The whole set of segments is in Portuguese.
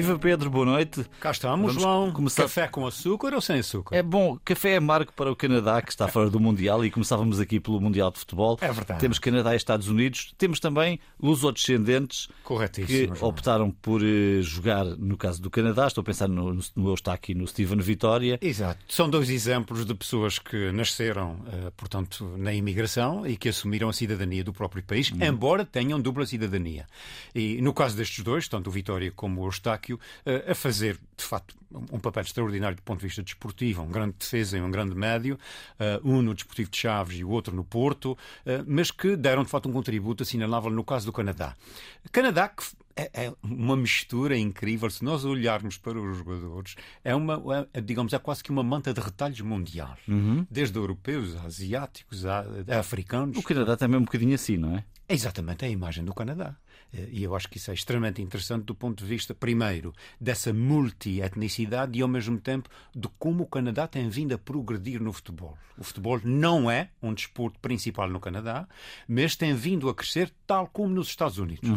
Viva Pedro, boa noite. Cá estamos, Vamos João. começar- Café com açúcar ou sem açúcar? É bom, café é marco para o Canadá, que está fora do Mundial, e começávamos aqui pelo Mundial de Futebol. É verdade. Temos Canadá e Estados Unidos. Temos também lusodescendentes que. João. optaram por eh, jogar, no caso do Canadá, estou a pensar no, no, no Eustáquio e no Steven Vitória. Exato. São dois exemplos de pessoas que nasceram, eh, portanto, na imigração e que assumiram a cidadania do próprio país, embora tenham dupla cidadania. E no caso destes dois, tanto o Vitória como o Eustáquio, eh, a fazer, de facto, um papel extraordinário do ponto de vista desportivo, um grande defesa e um grande médio, eh, um no Desportivo de Chaves e o outro no Porto, eh, mas que deram, de facto, um contributo assinalável no caso do Canadá. Canadá que é, é uma mistura incrível. Se nós olharmos para os jogadores, é uma, é, digamos, é quase que uma manta de retalhos mundial. Desde europeus, asiáticos, a, a africanos. O Canadá também é um bocadinho assim, não é? É exatamente a imagem do Canadá. Eh, E eu acho que isso é extremamente interessante do ponto de vista, primeiro, dessa multietnicidade e, ao mesmo tempo, de como o Canadá tem vindo a progredir no futebol. O futebol não é um desporto principal no Canadá, mas tem vindo a crescer tal como nos Estados Unidos.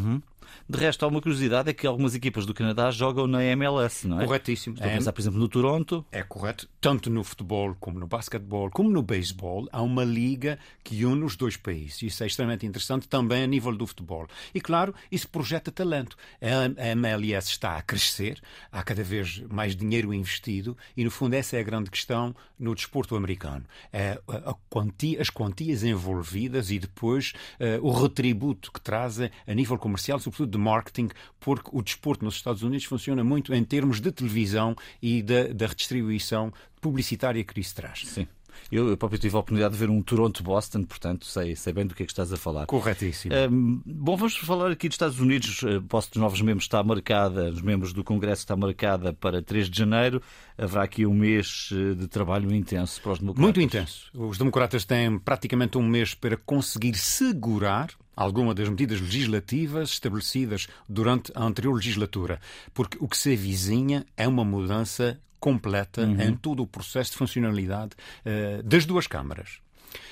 De resto, há uma curiosidade: é que algumas equipas do Canadá jogam na MLS, não é? Corretíssimo. Estou a pensar, por exemplo, no Toronto. É correto. Tanto no futebol, como no basquetebol, como no beisebol, há uma liga que une os dois países. Isso é extremamente interessante também a nível do futebol. E, claro, isso projeta talento. A a MLS está a crescer, há cada vez mais dinheiro investido e, no fundo, essa é a grande questão no desporto americano. É a- a quantia- as quantias envolvidas e depois eh, o retributo que trazem a nível comercial, sobretudo de marketing, porque o desporto nos Estados Unidos funciona muito em termos de televisão e da, da redistribuição publicitária que isso traz. Sim. Eu, eu próprio tive a oportunidade de ver um Toronto-Boston, portanto sei, sei bem do que é que estás a falar. Corretíssimo. Hum, bom, vamos falar aqui dos Estados Unidos. A posse dos novos membros está marcada, os membros do Congresso está marcada para 3 de janeiro. Haverá aqui um mês eh, de trabalho intenso para os democratas. Muito intenso. Os democratas têm praticamente um mês para conseguir segurar alguma das medidas legislativas estabelecidas durante a anterior legislatura, porque o que se avizinha é uma mudança completa em todo o processo de funcionalidade eh, das duas câmaras.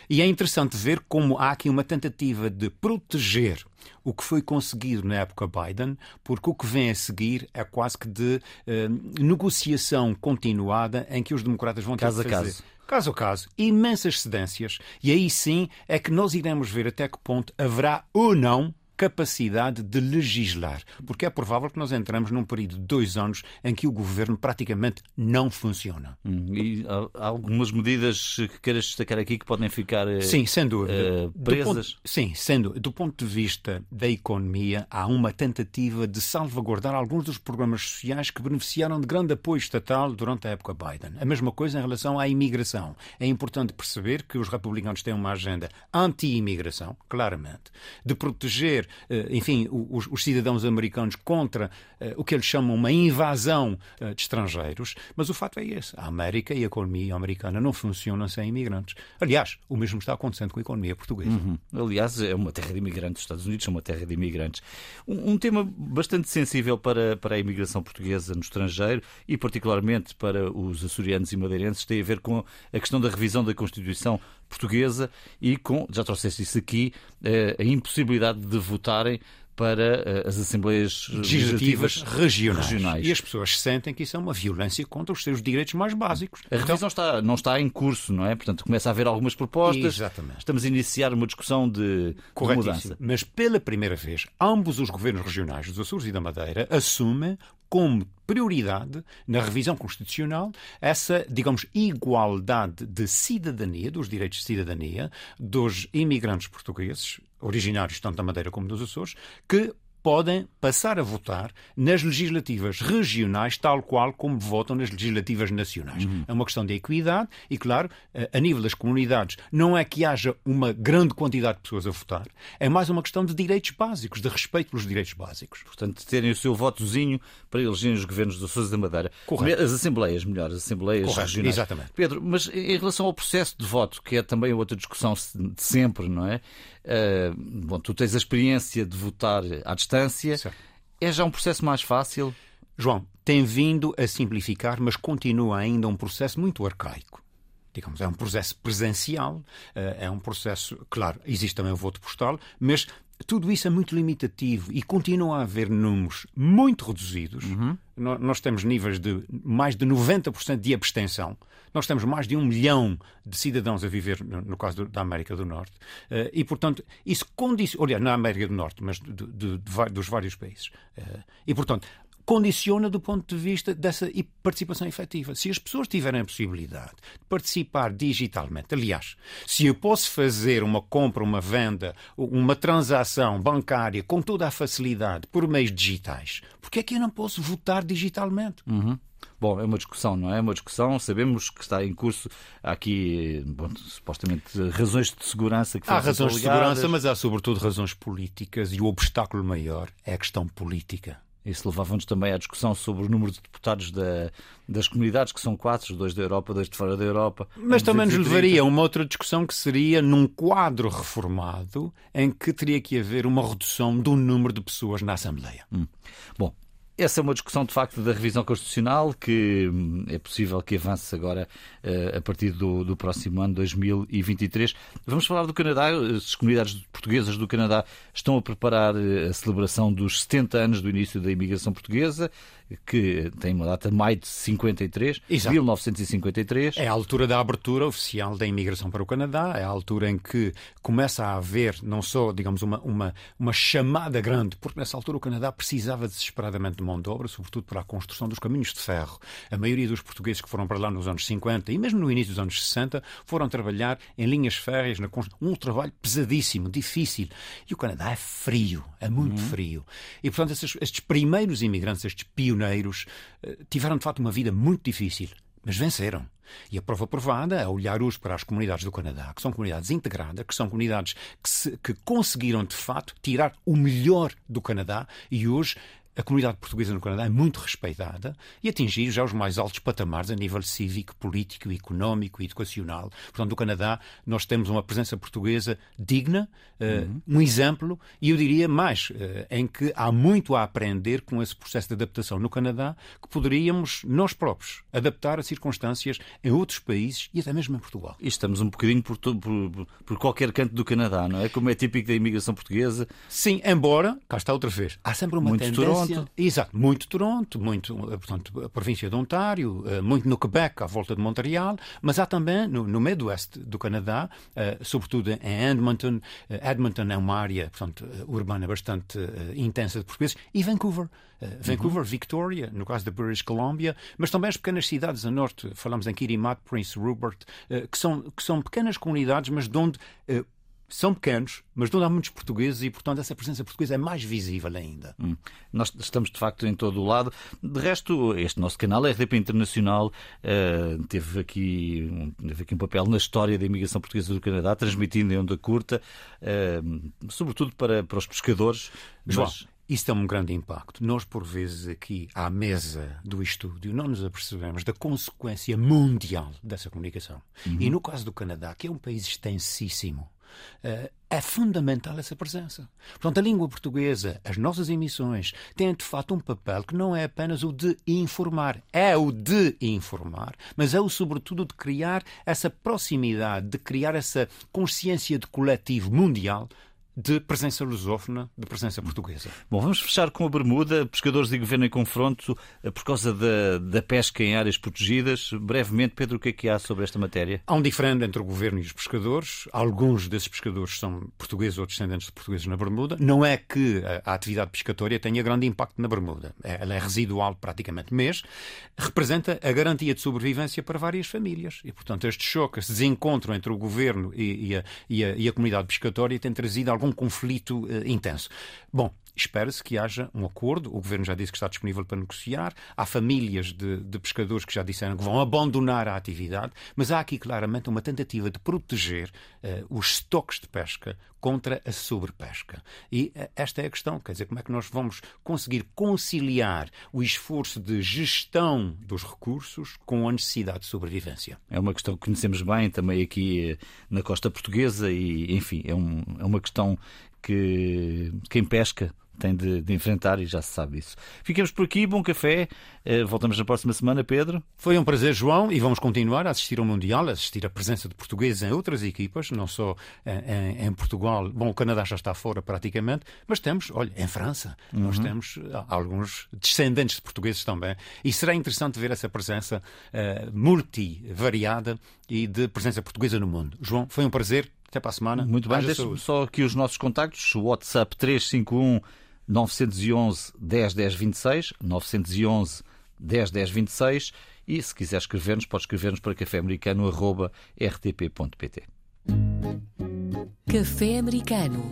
E é interessante ver como há aqui uma tentativa de proteger o que foi conseguido na época Biden, porque o que vem a seguir é quase que de eh, negociação continuada em que os democratas vão ter Caso a que fazer caso. caso a caso, imensas cedências, e aí sim é que nós iremos ver até que ponto haverá ou não capacidade de legislar, porque é provável que nós entramos num período de dois anos em que o governo praticamente não funciona. Hum, E há algumas medidas que queiras destacar aqui que podem ficar eh, Sim, sem dúvida. Do presas. ponto- sim, sendo do ponto de vista da economia, há uma tentativa de salvaguardar alguns dos programas sociais que beneficiaram de grande apoio estatal durante a época Biden. A mesma coisa em relação à imigração. É importante perceber que os republicanos têm uma agenda anti-imigração, claramente, de proteger, enfim, o- os, os cidadãos americanos contra eh, o que eles chamam uma invasão eh, de estrangeiros, mas o fato é esse. A América e a economia americana não funcionam sem imigrantes. Aliás, o mesmo está acontecendo com a economia portuguesa. Hum, Aliás, é uma terra de imigrantes. Os Estados Unidos são uma terra de imigrantes. Um, um tema bastante sensível para, para a imigração portuguesa no estrangeiro e, particularmente, para os açorianos e madeirenses, tem a ver com a questão da revisão da Constituição portuguesa e com, já trouxeste isso aqui, eh, a impossibilidade de votarem para eh, as Assembleias legislativas regionais. regionais. E as pessoas sentem que isso é uma violência contra os seus direitos mais básicos. A revisão está, não está em curso, não é? Portanto, começa a haver algumas propostas. Exatamente. Estamos a iniciar uma discussão de, de mudança. Mas pela primeira vez, ambos os governos regionais dos Açores e da Madeira assumem como prioridade na revisão constitucional essa, digamos, igualdade de cidadania, dos direitos de cidadania dos imigrantes portugueses, originários tanto da Madeira como dos Açores, que podem passar a votar nas legislativas regionais, tal qual como votam nas legislativas nacionais. É uma questão de equidade e, claro, a a nível das comunidades, não é que haja uma grande quantidade de pessoas a votar, é mais uma questão de direitos básicos, de respeito pelos direitos básicos. Portanto, terem o seu votozinho para elegerem os governos do e da Madeira. Correto. As assembleias, melhor, as assembleias Correto, regionais. exatamente. Pedro, mas em relação ao processo de voto, que é também outra discussão de sempre, não é? Ah, bom, tu tens a experiência de votar à distância. Certo. É já um processo mais fácil? João, tem vindo a simplificar, mas continua ainda um processo muito arcaico. digamos, é um processo presencial, é um processo, claro, existe também o voto postal, mas tudo isso é muito limitativo e continua a haver números muito reduzidos. Uhum. Nós temos níveis de mais de 90% de abstenção. Nós temos mais de um milhão de cidadãos a viver, no caso da América do Norte. Eh, e, portanto, isso condiciona. Olha, na América do Norte, mas de, de, de, dos vários países. Eh, e, portanto, condiciona do ponto de vista dessa participação efetiva. Se as pessoas tiverem a possibilidade de participar digitalmente, aliás, se eu posso fazer uma compra, uma venda, uma transação bancária com toda a facilidade por meios digitais, por que é que eu não posso votar digitalmente? Uhum. Bom, é uma discussão, não é? É uma discussão. Sabemos que está em curso há aqui, bom, supostamente, razões de segurança que Há razões de segurança, mas há sobretudo razões políticas e o obstáculo maior é a questão política. Isso levava-nos também à discussão sobre o número de deputados da, das comunidades, que são quatro, dois da Europa, dois de fora da Europa. Mas também nos levaria a uma outra discussão que seria num quadro reformado em que teria que haver uma redução do número de pessoas na Assembleia. Hum. Bom, essa é uma discussão, de facto, da revisão constitucional que hum, é possível que avance agora eh, a partir do, do próximo ano, 2023. Vamos falar do Canadá. As comunidades portuguesas do Canadá estão a preparar eh, a celebração dos 70 anos do início da imigração portuguesa que tem uma data de maio de 53, Exato. 1953. É a altura da abertura oficial da imigração para o Canadá, é a altura em que começa a haver não só, digamos, uma, uma, uma chamada grande, porque nessa altura o Canadá precisava desesperadamente de mão de obra, sobretudo para a construção dos caminhos de ferro. A maioria dos portugueses que foram para lá nos anos 50 e mesmo no início dos anos 60 foram trabalhar em linhas férreas, na um trabalho pesadíssimo, difícil. E o Canadá é frio, é muito uhum. frio. E, portanto, estes, estes primeiros imigrantes, estes pioneiros, eh, tiveram de facto uma vida muito difícil, mas venceram. E a prova provada é olhar hoje para as comunidades do Canadá, que são comunidades integradas, que são comunidades que, se, que conseguiram de facto tirar o melhor do Canadá e hoje a comunidade portuguesa no Canadá é muito respeitada e atingir já os mais altos patamares a nível cívico, político, económico e educacional. Portanto, no Canadá nós temos uma presença portuguesa digna, uh, uhum. um exemplo, e eu diria mais, uh, em que há muito a aprender com esse processo de adaptação no Canadá que poderíamos nós próprios adaptar a circunstâncias em outros países e até mesmo em Portugal. E estamos um bocadinho por, por, por qualquer canto do Canadá, não é? Como é típico da imigração portuguesa. Sim, embora, cá está outra vez, há sempre uma muito tendência Toronto. Exato, muito Toronto, muito, portanto, a província de Ontário, eh, muito no Quebec, à volta de Montreal, mas há também no, no Midwest do Canadá, eh, sobretudo em Edmonton. Eh, Edmonton é uma área, portanto, urbana bastante intensa de portugueses, e Vancouver. Vancouver, uhum. Victoria, no caso da British Columbia, mas também as pequenas cidades a norte, falamos em Kirimat, Prince Rupert, que são, que são pequenas comunidades, mas de onde são pequenos, mas não há muitos portugueses e, portanto, essa presença portuguesa é mais visível ainda. Hum. Nós estamos, de facto, em todo o lado. De resto, este nosso canal, a RDP Internacional, uh, teve, aqui, um, teve aqui um papel na história da imigração portuguesa do Canadá, transmitindo em onda curta, uh, sobretudo para, para os pescadores. João, mas... Isso tem um grande impacto. Nós, por vezes, aqui à mesa do estúdio, não nos apercebemos da consequência mundial dessa comunicação. Uhum. E no caso do Canadá, que é um país extensíssimo, é fundamental essa presença. Portanto, a língua portuguesa, as nossas emissões, têm de facto um papel que não é apenas o de informar, é o de informar, mas é o sobretudo de criar essa proximidade, de criar essa consciência de coletivo mundial de presença lusófona, de presença portuguesa. Bom, vamos fechar com a Bermuda. Pescadores e governo em confronto eh, por causa da, da pesca em áreas protegidas. Brevemente, Pedro, o que é que há sobre esta matéria? Há um diferente entre o governo e os pescadores. Alguns desses pescadores são portugueses ou descendentes de portugueses na Bermuda. Não é que a atividade pescatória tenha grande impacto na Bermuda. É, ela é residual praticamente, mas representa a garantia de sobrevivência para várias famílias. E, portanto, este choque, este desencontro entre o governo e, e, a, e, a, e a comunidade pescatória tem trazido algum um conflito uh, intenso. Bom, espera-se que haja um acordo. O governo já disse que está disponível para negociar. Há famílias de, de, pescadores que já disseram que vão abandonar a atividade, mas há aqui claramente uma tentativa de proteger uh, os estoques de pesca contra a sobrepesca. E uh, esta é a questão, quer dizer, como é que nós vamos conseguir conciliar o esforço de gestão dos recursos com a necessidade de sobrevivência? É uma questão que conhecemos bem também aqui na costa portuguesa e, enfim, é, um, é uma questão que quem pesca tem de, de, enfrentar e já se sabe isso. Ficamos por aqui, bom café. Uh, voltamos na próxima semana, Pedro. Foi um prazer, João, e vamos continuar a assistir ao Mundial, a assistir à presença de portugueses em outras equipas, não só em, em Portugal. Bom, o Canadá já está fora praticamente, mas temos, olha, em França, uhum. nós temos alguns descendentes de portugueses também. E será interessante ver essa presença uh, multivariada e de presença portuguesa no mundo. João, foi um prazer. Até para a semana. Muito bem, deixa só aqui os nossos contactos. O WhatsApp 351 911 10 10 26, 911 10 10 26 e se quiser escrever-nos, pode escrever-nos para caféamericano.rtp.pt Café Americano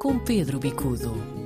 com Pedro Bicudo.